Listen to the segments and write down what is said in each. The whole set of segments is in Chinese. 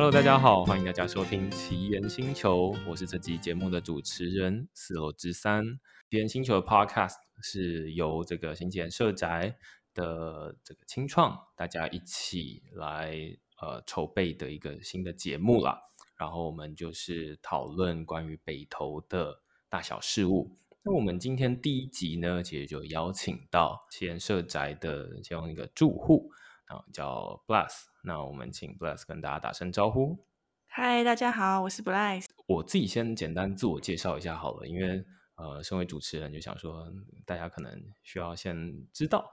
Hello，大家好，欢迎大家收听奇岩星球，我是这集节目的主持人四楼之三。奇岩星球的 Podcast 是由这个新奇岩社宅的这个青创大家一起来呃筹备的一个新的节目啦。然后我们就是讨论关于北投的大小事务。那我们今天第一集呢，其实就邀请到奇岩社宅的其中一个住户，啊叫 Bless。那我们请 Bless 跟大家打声招呼。嗨，大家好，我是 Bless。我自己先简单自我介绍一下好了，因为呃，身为主持人就想说，大家可能需要先知道。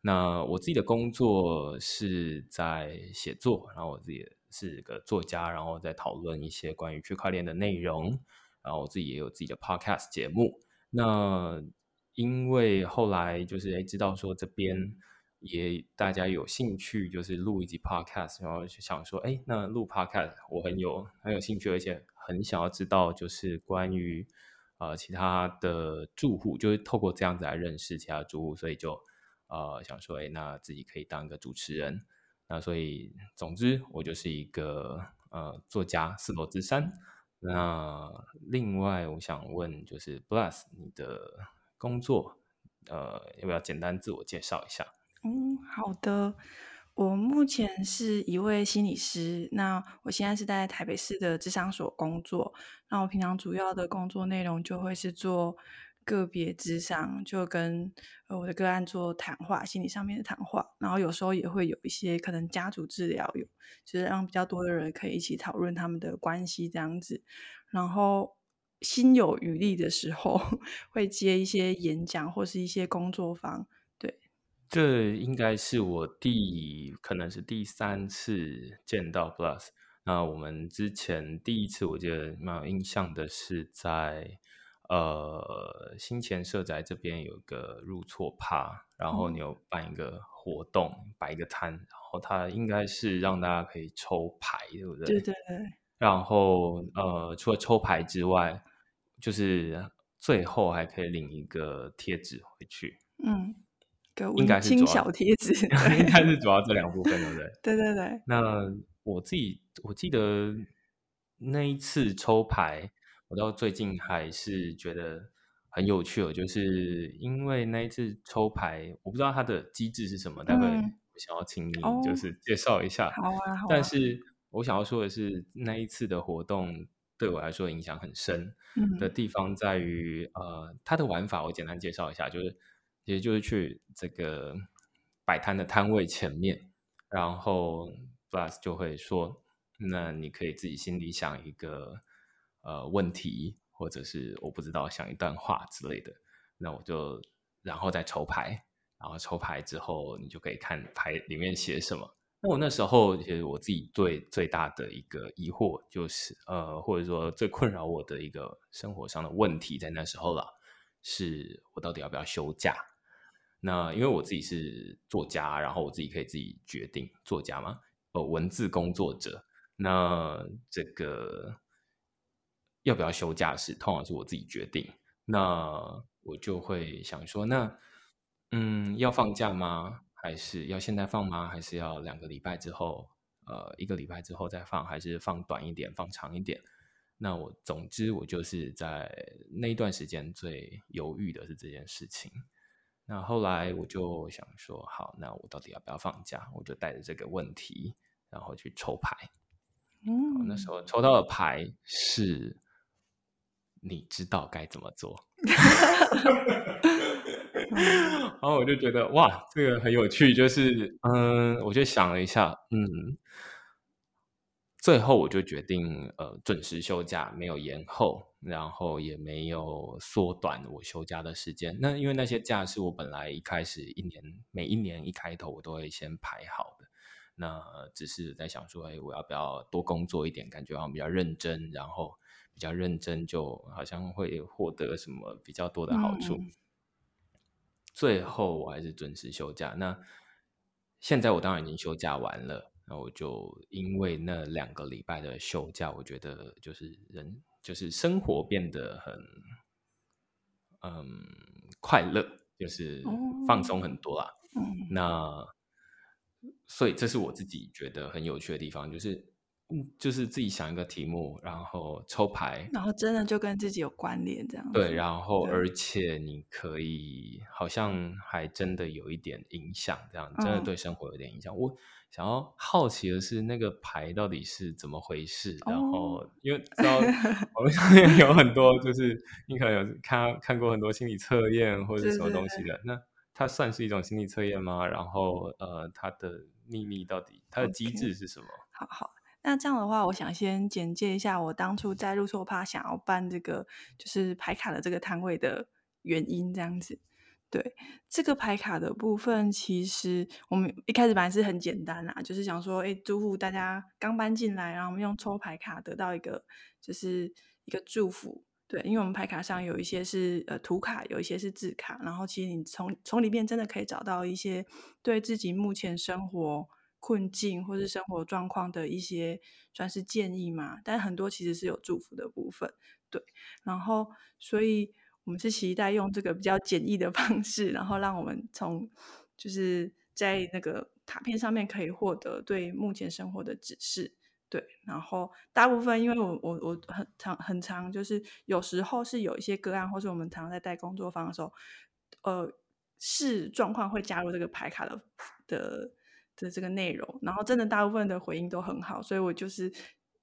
那我自己的工作是在写作，然后我自己是个作家，然后在讨论一些关于区块链的内容，然后我自己也有自己的 Podcast 节目。那因为后来就是哎知道说这边也大家有兴趣，就是录一集 podcast，然后就想说，哎，那录 podcast 我很有很有兴趣，而且很想要知道就是关于呃其他的住户，就是透过这样子来认识其他住户，所以就呃想说，哎，那自己可以当个主持人。那所以总之我就是一个呃作家四楼之三。那另外，我想问，就是 Bless 你的工作，呃，要不要简单自我介绍一下？嗯，好的。我目前是一位心理师，那我现在是在台北市的智商所工作。那我平常主要的工作内容就会是做个别智商，就跟呃我的个案做谈话，心理上面的谈话，然后有时候也会有一些可能家族治疗，有就是让比较多的人可以一起讨论他们的关系这样子。然后心有余力的时候，会接一些演讲或是一些工作坊。对，这应该是我第可能是第三次见到 Plus。那我们之前第一次我记得蛮有印象的是在。呃，新前社宅这边有个入错趴，然后你有办一个活动，嗯、摆一个摊，然后它应该是让大家可以抽牌，对不对？对对对。然后呃，除了抽牌之外，就是最后还可以领一个贴纸回去。嗯，个温馨小贴纸，应该是主要这两部分，对不对？对对对。那我自己我记得那一次抽牌。我到最近还是觉得很有趣哦，就是因为那一次抽牌，我不知道它的机制是什么，待会我想要请你就是介绍一下。好啊，好啊。但是我想要说的是，那一次的活动对我来说影响很深的地方在于，呃，它的玩法我简单介绍一下，就是其实就是去这个摆摊的摊位前面，然后 Bless 就会说，那你可以自己心里想一个。呃，问题或者是我不知道想一段话之类的，那我就然后再抽牌，然后抽牌之后你就可以看牌里面写什么。那我那时候其实我自己最最大的一个疑惑就是，呃，或者说最困扰我的一个生活上的问题，在那时候了，是我到底要不要休假？那因为我自己是作家，然后我自己可以自己决定作家嘛，呃，文字工作者，那这个。要不要休假是通常是我自己决定，那我就会想说，那嗯，要放假吗？还是要现在放吗？还是要两个礼拜之后，呃，一个礼拜之后再放？还是放短一点，放长一点？那我总之我就是在那一段时间最犹豫的是这件事情。那后来我就想说，好，那我到底要不要放假？我就带着这个问题，然后去抽牌。嗯，那时候抽到的牌是。你知道该怎么做，然后我就觉得哇，这个很有趣。就是嗯，我就想了一下，嗯，最后我就决定呃准时休假，没有延后，然后也没有缩短我休假的时间。那因为那些假是我本来一开始一年每一年一开头我都会先排好的，那只是在想说，哎，我要不要多工作一点，感觉好像比较认真，然后。比较认真，就好像会获得什么比较多的好处。嗯、最后我还是准时休假。那现在我当然已经休假完了，那我就因为那两个礼拜的休假，我觉得就是人就是生活变得很嗯快乐，就是放松很多啦。嗯、那所以这是我自己觉得很有趣的地方，就是嗯，就是自己想一个题目，然后抽牌，然后真的就跟自己有关联这样子。对，然后而且你可以好像还真的有一点影响，这样真的对生活有点影响。嗯、我想要好奇的是，那个牌到底是怎么回事？哦、然后因为知道 网络上面有很多，就是你可能有看看过很多心理测验或者什么东西的，那它算是一种心理测验吗？然后呃，它的秘密到底它的机制是什么？Okay. 好好。那这样的话，我想先简介一下我当初在路错趴想要办这个就是牌卡的这个摊位的原因，这样子。对，这个牌卡的部分，其实我们一开始本来是很简单啦，就是想说，哎，祝福大家刚搬进来，然后我们用抽牌卡得到一个就是一个祝福。对，因为我们牌卡上有一些是呃图卡，有一些是字卡，然后其实你从从里面真的可以找到一些对自己目前生活。困境或是生活状况的一些算是建议嘛，但很多其实是有祝福的部分，对。然后，所以我们是期待用这个比较简易的方式，然后让我们从就是在那个卡片上面可以获得对目前生活的指示，对。然后大部分因为我我我很常很常就是有时候是有一些个案，或是我们常常在带工作坊的时候，呃，是状况会加入这个牌卡的的。的这个内容，然后真的大部分的回应都很好，所以我就是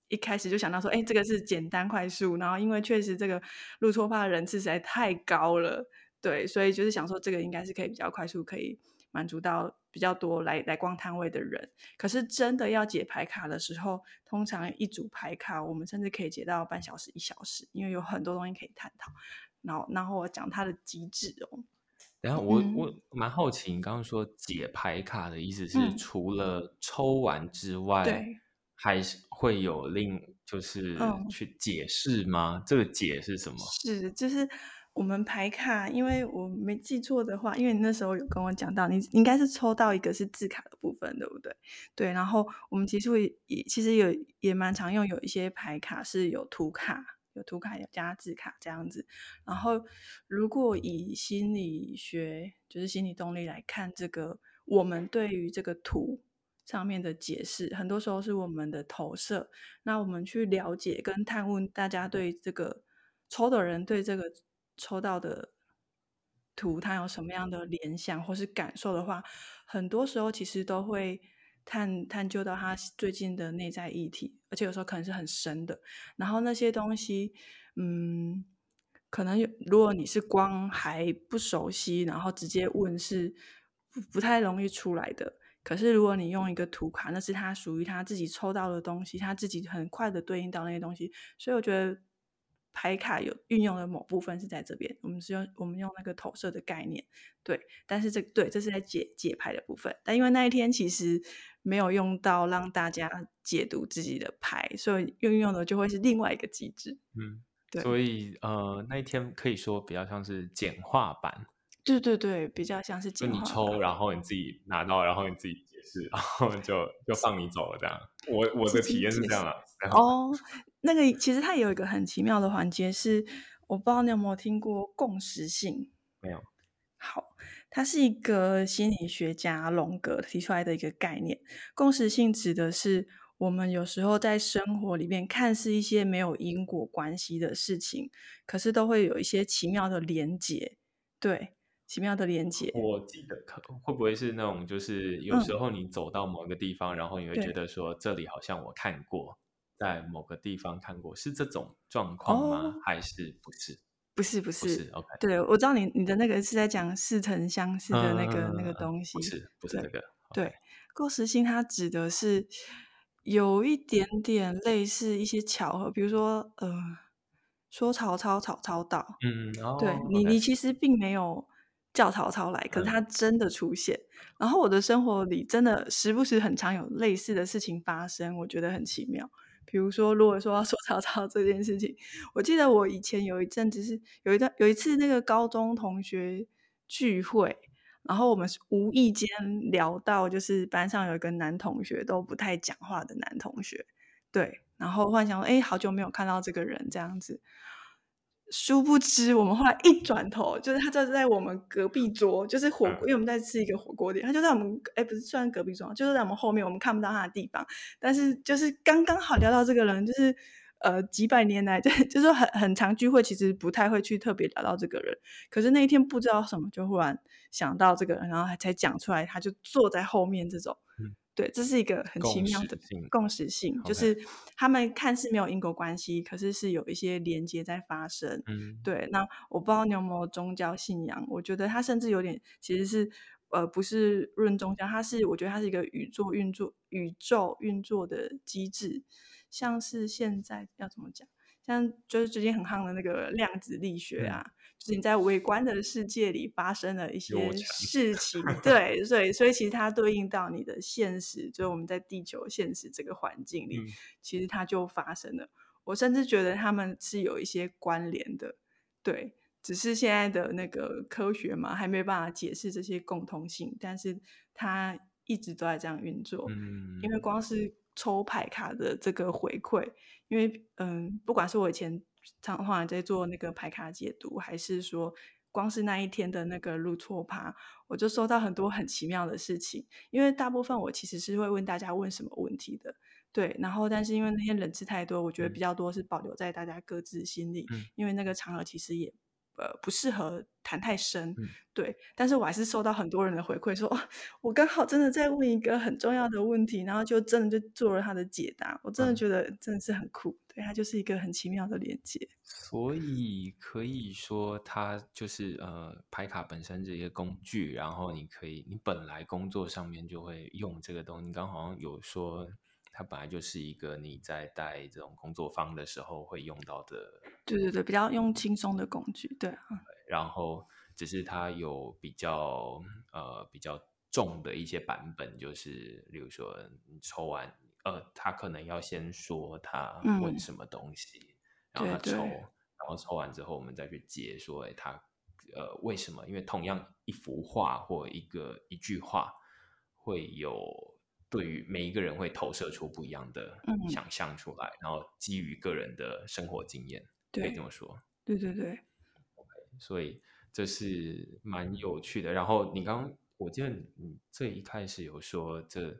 一开始就想到说，哎，这个是简单快速，然后因为确实这个路错发的人次实在太高了，对，所以就是想说这个应该是可以比较快速，可以满足到比较多来来逛摊位的人。可是真的要解牌卡的时候，通常一组牌卡我们甚至可以解到半小时一小时，因为有很多东西可以探讨。然后，然后我讲它的机制哦。然后我、嗯、我蛮好奇，你刚刚说解牌卡的意思是除了抽完之外，嗯、还是会有另就是去解释吗？嗯、这个解是什么？是就是我们牌卡，因为我没记错的话，因为你那时候有跟我讲到，你应该是抽到一个是字卡的部分，对不对？对，然后我们其实会也其实有也蛮常用，有一些牌卡是有图卡。有图卡有加字卡这样子，然后如果以心理学就是心理动力来看，这个我们对于这个图上面的解释，很多时候是我们的投射。那我们去了解跟探问大家对这个抽的人对这个抽到的图，他有什么样的联想或是感受的话，很多时候其实都会。探探究到他最近的内在议题，而且有时候可能是很深的。然后那些东西，嗯，可能有，如果你是光还不熟悉，然后直接问是不不太容易出来的。可是如果你用一个图卡，那是他属于他自己抽到的东西，他自己很快的对应到那些东西。所以我觉得牌卡有运用的某部分是在这边。我们是用我们用那个投射的概念，对。但是这对这是在解解牌的部分。但因为那一天其实。没有用到让大家解读自己的牌，所以运用的就会是另外一个机制。嗯，对。所以呃，那一天可以说比较像是简化版。对对对，比较像是。就你抽，然后你自己拿到，然后你自己解释，然后就 就放你走了这样。我我的体验是这样啊。哦，那个其实它有一个很奇妙的环节是，我不知道你有没有听过共识性？没有。好。它是一个心理学家荣格提出来的一个概念。共识性指的是我们有时候在生活里面看似一些没有因果关系的事情，可是都会有一些奇妙的连结。对，奇妙的连接。我记得可会不会是那种，就是有时候你走到某一个地方，嗯、然后你会觉得说这里好像我看过，在某个地方看过，是这种状况吗？哦、还是不是？不是不是，不是，OK，对，我知道你你的那个是在讲似曾相识的那个、嗯、那个东西，不是不是这个，对，过时性它指的是有一点点类似一些巧合，比如说呃，说曹操曹操到，嗯，哦、对你.你其实并没有叫曹操来，可是他真的出现，嗯、然后我的生活里真的时不时很常有类似的事情发生，我觉得很奇妙。比如说，如果说要说曹操这件事情，我记得我以前有一阵子是有一段有一次那个高中同学聚会，然后我们是无意间聊到，就是班上有一个男同学都不太讲话的男同学，对，然后幻想说，哎，好久没有看到这个人这样子，殊不知，我们后来一转头，就是他就在我们隔壁桌，就是火锅，嗯、因为我们在吃一个火锅店，他就在我们哎，不是算隔壁桌，就是在我们后面，我们看不到他的地方，但是就是刚刚好聊到这个人，就是呃几百年来，就 就是很很常聚会，其实不太会去特别聊到这个人，可是那一天不知道什么，就忽然想到这个人，然后还才讲出来，他就坐在后面这种。嗯对，这是一个很奇妙的共识性，就是他们看似没有因果关系，可是是有一些连接在发生。嗯，对。那我不知道你有没有宗教信仰？我觉得它甚至有点，其实是呃，不是论宗教，它是我觉得它是一个宇宙运作、宇宙运作的机制，像是现在要怎么讲？像就是最近很夯的那个量子力学啊。嗯就是你在微观的世界里发生了一些事情，对，所以所以其实它对应到你的现实，就是我们在地球现实这个环境里，嗯、其实它就发生了。我甚至觉得他们是有一些关联的，对，只是现在的那个科学嘛，还没办法解释这些共通性，但是它一直都在这样运作。嗯，因为光是抽牌卡的这个回馈，因为嗯，不管是我以前。常常在做那个排卡解读，还是说光是那一天的那个入错趴，我就收到很多很奇妙的事情。因为大部分我其实是会问大家问什么问题的，对。然后，但是因为那天人次太多，我觉得比较多是保留在大家各自心里，嗯、因为那个场合其实也。呃，不适合谈太深，嗯、对。但是我还是收到很多人的回馈说，说、哦、我刚好真的在问一个很重要的问题，然后就真的就做了他的解答。我真的觉得真的是很酷，嗯、对，它就是一个很奇妙的连接。所以可以说，它就是呃，拍卡本身这些工具，然后你可以，你本来工作上面就会用这个东西。你刚好像有说。它本来就是一个你在带这种工作坊的时候会用到的，对对对，比较用轻松的工具，对。然后只是它有比较呃比较重的一些版本，就是比如说你抽完，呃，他可能要先说他问什么东西，嗯、然后他抽，对对，然后抽完之后我们再去解说，哎，他呃为什么？因为同样一幅画或一个一句话会有。对于每一个人会投射出不一样的想象出来，嗯、然后基于个人的生活经验，对可以这么说。对对对，okay, 所以这是蛮有趣的。然后你刚刚，我记得你这一开始有说这，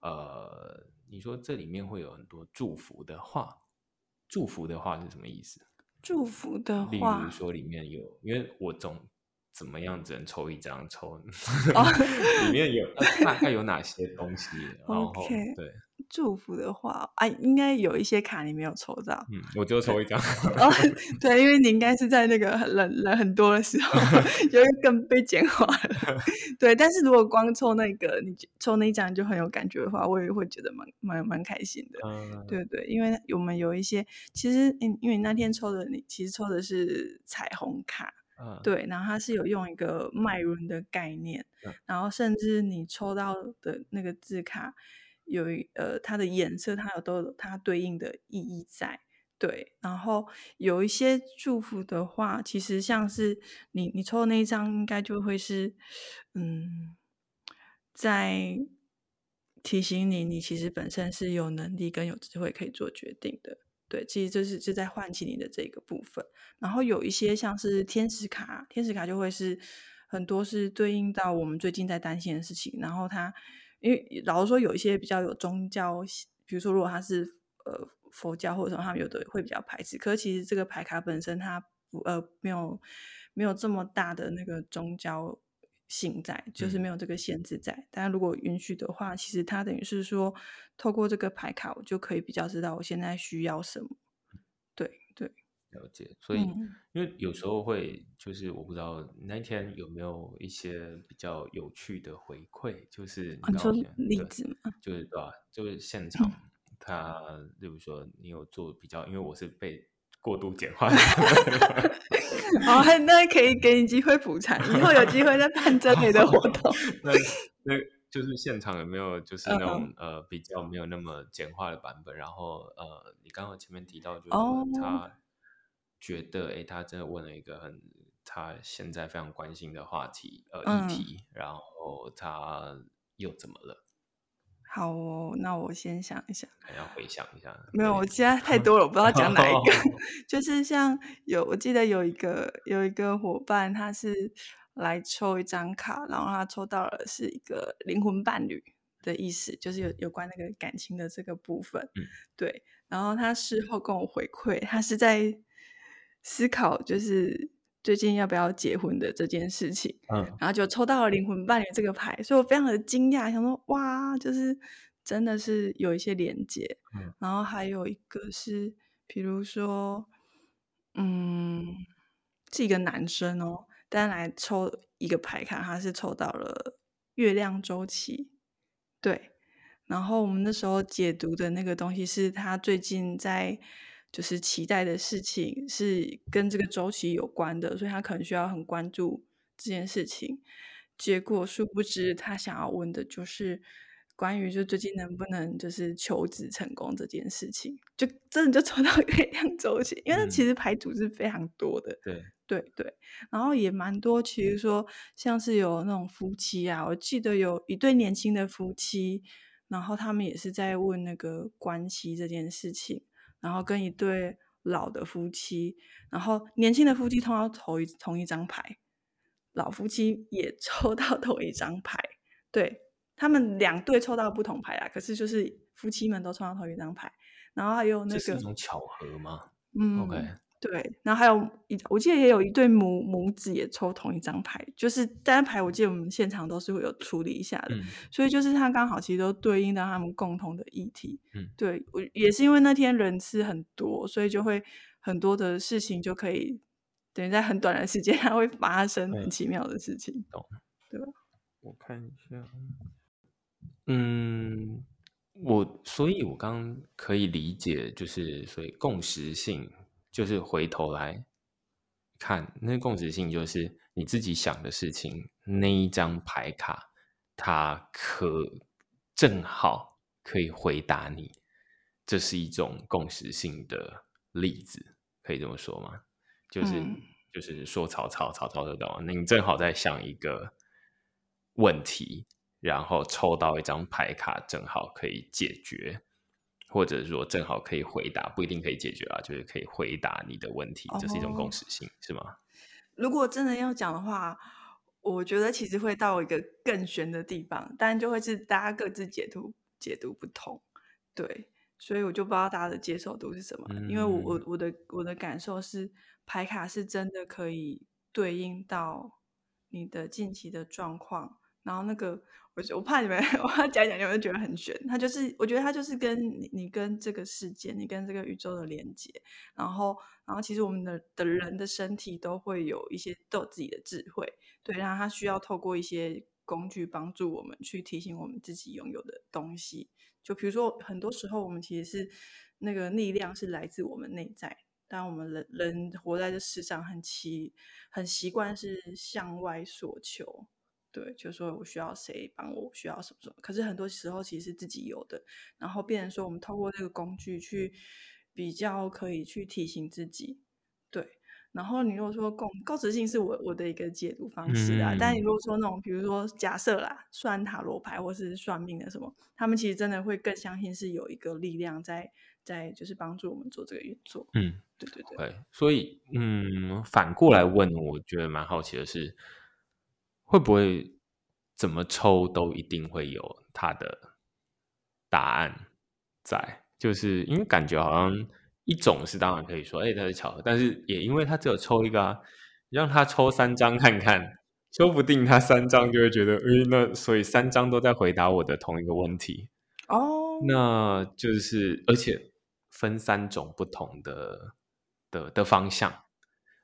呃，你说这里面会有很多祝福的话，祝福的话是什么意思？祝福的话，例如说里面有，因为我总。怎么样只能抽一张？抽 里面有大概有哪些东西？然后 Okay. 对祝福的话，哎、啊，应该有一些卡你没有抽到。嗯，我就抽一张。哦，对，因为你应该是在那个人人很多的时候，就会更被简化了。对，但是如果光抽那个，你抽那一张就很有感觉的话，我也会觉得蛮蛮蛮开心的。嗯，对对，因为我们有一些，其实因为那天抽的，你其实抽的是彩虹卡。对，然后它是有用一个脉轮的概念，嗯、然后甚至你抽到的那个字卡有呃它的颜色，它有都有它对应的意义在。对，然后有一些祝福的话，其实像是你你抽的那一张，应该就会是嗯，在提醒你，你其实本身是有能力跟有智慧可以做决定的。对，其实这是是在唤起你的这个部分，然后有一些像是天使卡，天使卡就会是很多是对应到我们最近在担心的事情，然后它因为老实说有一些比较有宗教，比如说如果它是呃佛教或者什么，他们有的会比较排斥，可是其实这个牌卡本身它不呃没有没有这么大的那个宗教。性在就是没有这个限制在，但、嗯、如果允许的话，其实它等于是说，透过这个牌卡，我就可以比较知道我现在需要什么。对对，了解。所以，嗯、因为有时候会，就是我不知道那一天有没有一些比较有趣的回馈，就是你，刚刚你说例子吗？就是对吧？就是现场，他，例如说你有做比较，因为我是被。过度简化，好，那可以给你机会补偿，以后有机会再办这类的活动。那那就是现场有没有就是那种、uh. 呃比较没有那么简化的版本？然后呃，你刚刚前面提到就是他觉得哎、oh. 欸，他真的问了一个很他现在非常关心的话题呃议题，uh. 然后他又怎么了？好哦，那我先想一想，还要回想一下。没有，我现在太多了，我不知道讲哪一个。就是像有，我记得有一个有一个伙伴，他是来抽一张卡，然后他抽到了是一个灵魂伴侣的意思，就是有有关那个感情的这个部分。嗯，对。然后他事后跟我回馈，他是在思考，就是。最近要不要结婚的这件事情，嗯，然后就抽到了灵魂伴侣这个牌，所以我非常的惊讶，想说哇，就是真的是有一些连接，嗯，然后还有一个是，比如说，嗯，是一个男生哦，但来抽一个牌卡，他是抽到了月亮周期，对，然后我们那时候解读的那个东西是他最近在。就是期待的事情是跟这个周期有关的，所以他可能需要很关注这件事情。结果殊不知，他想要问的就是关于就最近能不能就是求职成功这件事情，就真的就抽到 月亮周期，因为其实牌组是非常多的，对对对，然后也蛮多，其实说像是有那种夫妻啊，我记得有一对年轻的夫妻，然后他们也是在问那个关系这件事情。然后跟一对老的夫妻，然后年轻的夫妻通常同一同一张牌，老夫妻也抽到同一张牌，对，他们两对抽到不同牌啊，可是就是夫妻们都抽到同一张牌，然后还有那个，这是一种巧合吗？嗯，OK。对，然后还有一，我记得也有一对母母子也抽同一张牌，就是单牌，我记得我们现场都是会有处理一下的，嗯、所以就是他刚好其实都对应到他们共同的议题。嗯，对，我也是因为那天人次很多，所以就会很多的事情就可以等于在很短的时间，它会发生很奇妙的事情，懂？对吧？我看一下，嗯，我所以，我刚刚可以理解，就是所以共识性。就是回头来看，那共识性就是你自己想的事情，那一张牌卡，它可正好可以回答你，这是一种共识性的例子，可以这么说吗？就是、嗯、就是说曹操，曹操就懂，你正好在想一个问题，然后抽到一张牌卡，正好可以解决。或者说正好可以回答，不一定可以解决啊，就是可以回答你的问题，这是一种共。识性，是吗？如果真的要讲的话，我觉得其实会到一个更玄的地方，但就会是大家各自解读解读不同，对，所以我就不知道大家的接受度是什么，嗯、因为我我我的我的感受是牌卡是真的可以对应到你的近期的状况，然后那个。我我怕你们，我要讲讲，你们觉得很玄。他就是，我觉得他就是跟你，你跟这个世界，你跟这个宇宙的连接。然后，然后其实我们的的人的身体都会有一些都有自己的智慧，对。然后他需要透过一些工具帮助我们去提醒我们自己拥有的东西。就比如说，很多时候我们其实是那个力量是来自我们内在，但我们人人活在这世上很习很习惯是向外索求。对，就是说我需要谁帮我，我需要什么什么。可是很多时候其实是自己有的，然后变成说我们透过这个工具去比较，可以去提醒自己。对，然后你如果说共共识性是我我的一个解读方式啊，嗯、但你如果说那种比如说假设啦，算塔罗牌或是算命的什么，他们其实真的会更相信是有一个力量在在就是帮助我们做这个运作。嗯，对对对。所以嗯，反过来问，我觉得蛮好奇的是。会不会怎么抽都一定会有它的答案在？就是因为感觉好像一种是当然可以说，哎，它是巧合，但是也因为他只有抽一个啊，让他抽三张看看，说不定他三张就会觉得，哎，那所以三张都在回答我的同一个问题哦，那就是而且分三种不同的的的方向。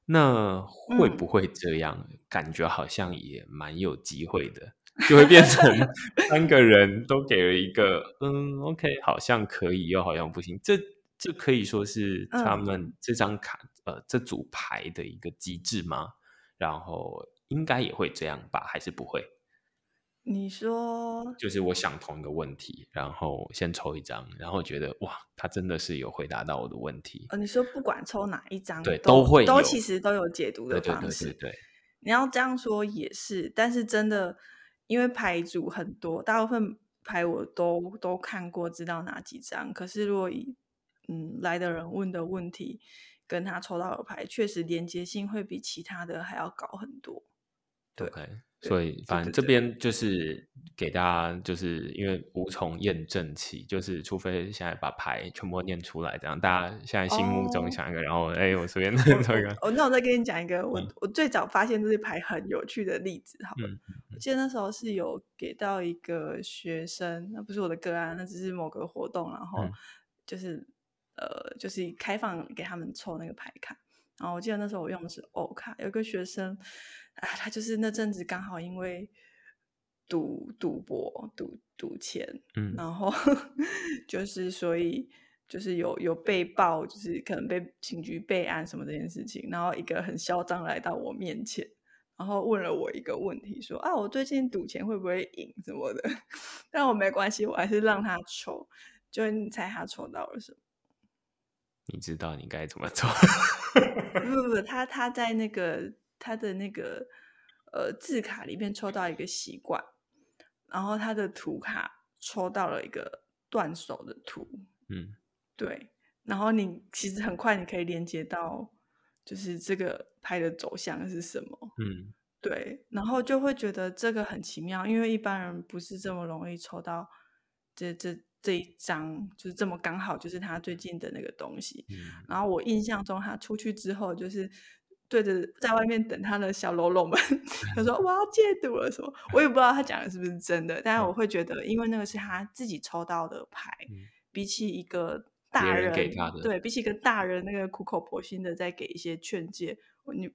那会不会这样？嗯、感觉好像也蛮有机会的，就会变成 三个人都给了一个嗯，OK，好像可以，又好像不行。这这可以说是他们这张卡、嗯、呃这组牌的一个机制吗？然后应该也会这样吧？还是不会？你说，就是我想同一个问题，然后先抽一张，然后觉得哇，他真的是有回答到我的问题。呃，你说不管抽哪一张，对，都，都会都其实都有解读的方式。对，对，对，对，对，你要这样说也是，但是真的，因为牌组很多，大部分牌我都都看过，知道哪几张。可是如果以嗯来的人问的问题跟他抽到的牌，确实连接性会比其他的还要高很多。对。Okay. 所以，反正这边就是给大家，就是因为无从验证起，就是除非现在把牌全部念出来，这样大家现在心目中想一个，oh. 然后哎，我随便念一个。哦，那我再跟你讲一个，我、嗯、我最早发现这些牌很有趣的例子，好了，嗯、我记得那时候是有给到一个学生，那不是我的个案，那只是某个活动，然后就是、嗯、呃，就是开放给他们抽那个牌卡，然后我记得那时候我用的是欧卡，有个学生。啊，他就是那阵子刚好因为赌赌博赌赌钱，嗯，然后 就是所以就是有有被报，就是可能被警局备案什么这件事情，然后一个很嚣张来到我面前，然后问了我一个问题，说啊，我最近赌钱会不会赢什么的？但我没关系，我还是让他抽，就你猜他抽到了什么？你知道你该怎么做？不不不，他他在那个。他的那个呃字卡里面抽到一个习惯，然后他的图卡抽到了一个断手的图，嗯，对，然后你其实很快你可以连接到，就是这个牌的走向是什么，嗯，对，然后就会觉得这个很奇妙，因为一般人不是这么容易抽到这这这一张，就是这么刚好就是他最近的那个东西，嗯，然后我印象中他出去之后就是。对着在外面等他的小喽啰们，他说 我要戒赌了什么，我也不知道他讲的是不是真的，但是我会觉得，因为那个是他自己抽到的牌，嗯、比起一个大人，人给他的，对，比起一个大人那个苦口婆心的在给一些劝诫，你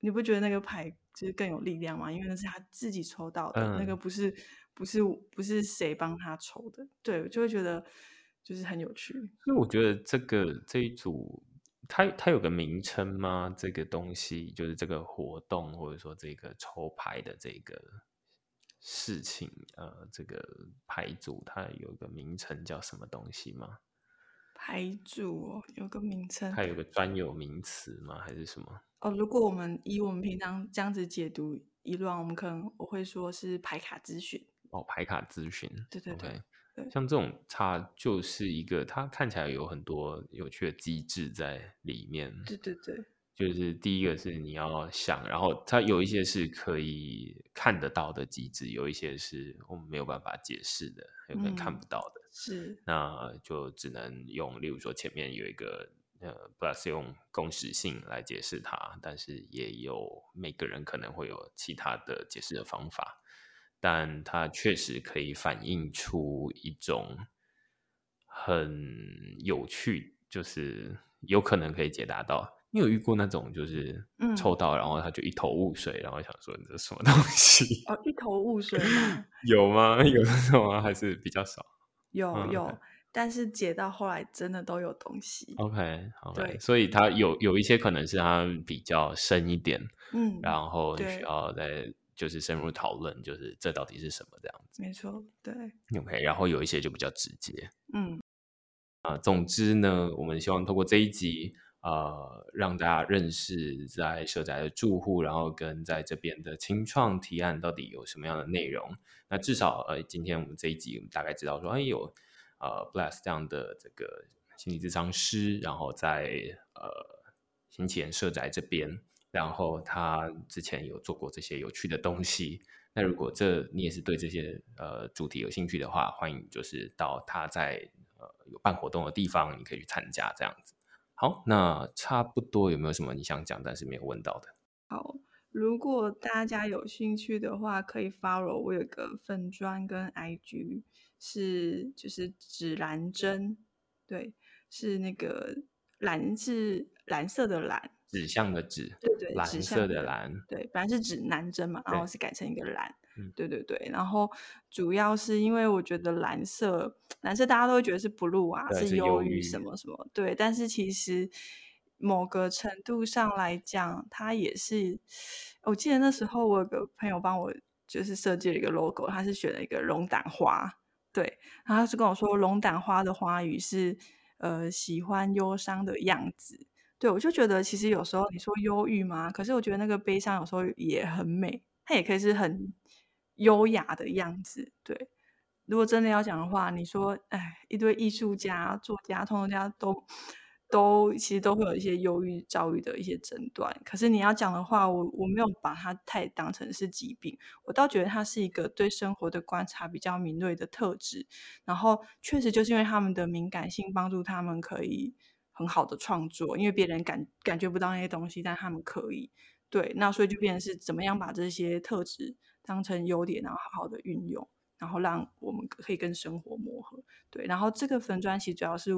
你不觉得那个牌就是更有力量吗？因为那是他自己抽到的，嗯、那个不是不是不是谁帮他抽的，对，我就会觉得就是很有趣。所以我觉得这个这一组。它它有个名称吗？这个东西就是这个活动，或者说这个抽牌的这个事情，呃，这个牌组它有个名称叫什么东西吗？牌组哦，有个名称，它有个专有名词吗？还是什么？哦，如果我们以我们平常这样子解读一乱，我们可能我会说是牌卡咨询。哦，牌卡咨询，对对对。Okay. 像这种，它就是一个，它看起来有很多有趣的机制在里面。对对对，就是第一个是你要想，然后它有一些是可以看得到的机制，有一些是我们没有办法解释的，有可能看不到的。嗯、是，那就只能用，例如说前面有一个呃，plus 用公式性来解释它，但是也有每个人可能会有其他的解释的方法。但它确实可以反映出一种很有趣，就是有可能可以解答到。你有遇过那种，就是抽到，嗯、然后他就一头雾水，然后想说你这什么东西？哦，一头雾水吗？有吗？有那种吗？还是比较少？有有，嗯、但是解到后来真的都有东西。OK，好，对，所以它有有一些可能是它比较深一点，嗯，然后需要再。就是深入讨论，就是这到底是什么这样子。没错，对。OK，然后有一些就比较直接。嗯。啊，总之呢，我们希望透过这一集，呃，让大家认识在社宅的住户，然后跟在这边的清创提案到底有什么样的内容。那至少，呃，今天我们这一集，我们大概知道说，哎，有呃，Bless 这样的这个心理咨商师，然后在呃新奇人社宅这边。然后他之前有做过这些有趣的东西。那如果这你也是对这些呃主题有兴趣的话，欢迎就是到他在呃有办活动的地方，你可以去参加这样子。好，那差不多有没有什么你想讲但是没有问到的？好，如果大家有兴趣的话，可以 follow 我有个粉砖跟 IG 是就是指南针，对，是那个蓝是蓝色的蓝。指向的指，对对，蓝色的蓝，对，本来是指南针嘛，然后是改成一个蓝，对对对，然后主要是因为我觉得蓝色，蓝色大家都会觉得是 blue 啊，是忧郁什么什么，对，但是其实某个程度上来讲，它也是，我记得那时候我有个朋友帮我就是设计了一个 logo，他是选了一个龙胆花，对，然后他是跟我说龙胆花的花语是呃喜欢忧伤的样子。对，我就觉得其实有时候你说忧郁嘛，可是我觉得那个悲伤有时候也很美，它也可以是很优雅的样子。对，如果真的要讲的话，你说，哎，一堆艺术家、作家、创作家都都其实都会有一些忧郁、遭遇的一些诊断。可是你要讲的话，我我没有把它太当成是疾病，我倒觉得它是一个对生活的观察比较敏锐的特质。然后确实就是因为他们的敏感性，帮助他们可以很好的创作，因为别人感感觉不到那些东西，但他们可以。对，那所以就变成是怎么样把这些特质当成优点，然后好好的运用。然后让我们可以跟生活磨合，对。然后这个粉砖其实主要是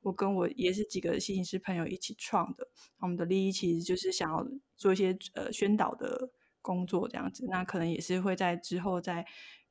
我跟我也是几个摄影师朋友一起创的。我们的利益其实就是想要做一些呃宣导的工作这样子。那可能也是会在之后再。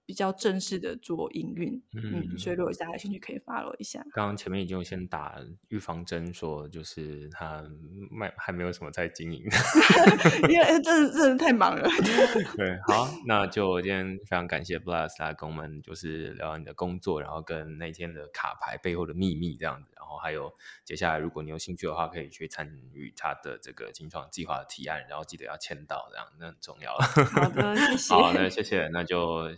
比较正式的做营运，嗯，嗯，所以如果大家有兴趣，可以 follow 一下。刚刚前面已经有先打预防针，说就是他卖还没有什么在经营，因为真的真的太忙了。对，好，那就今天非常感谢 Bless 来跟我们就是聊聊你的工作，然后跟那天的卡牌背后的秘密这样子，然后还有接下来如果你有兴趣的话，可以去参与他的这个金创计划的提案，然后记得要签到，这样那很重要。好的，谢谢。好，那谢谢，那就。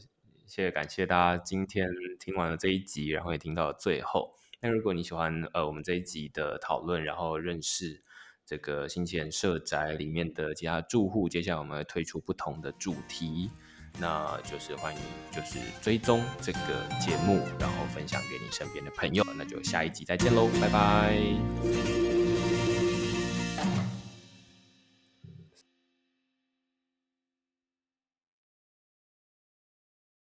谢谢，感谢大家今天听完了这一集，然后也听到了最后。那如果你喜欢呃我们这一集的讨论，然后认识这个新奇人社宅里面的其他住户，接下来我们会推出不同的主题，那就是欢迎就是追踪这个节目，然后分享给你身边的朋友。那就下一集再见喽，拜拜。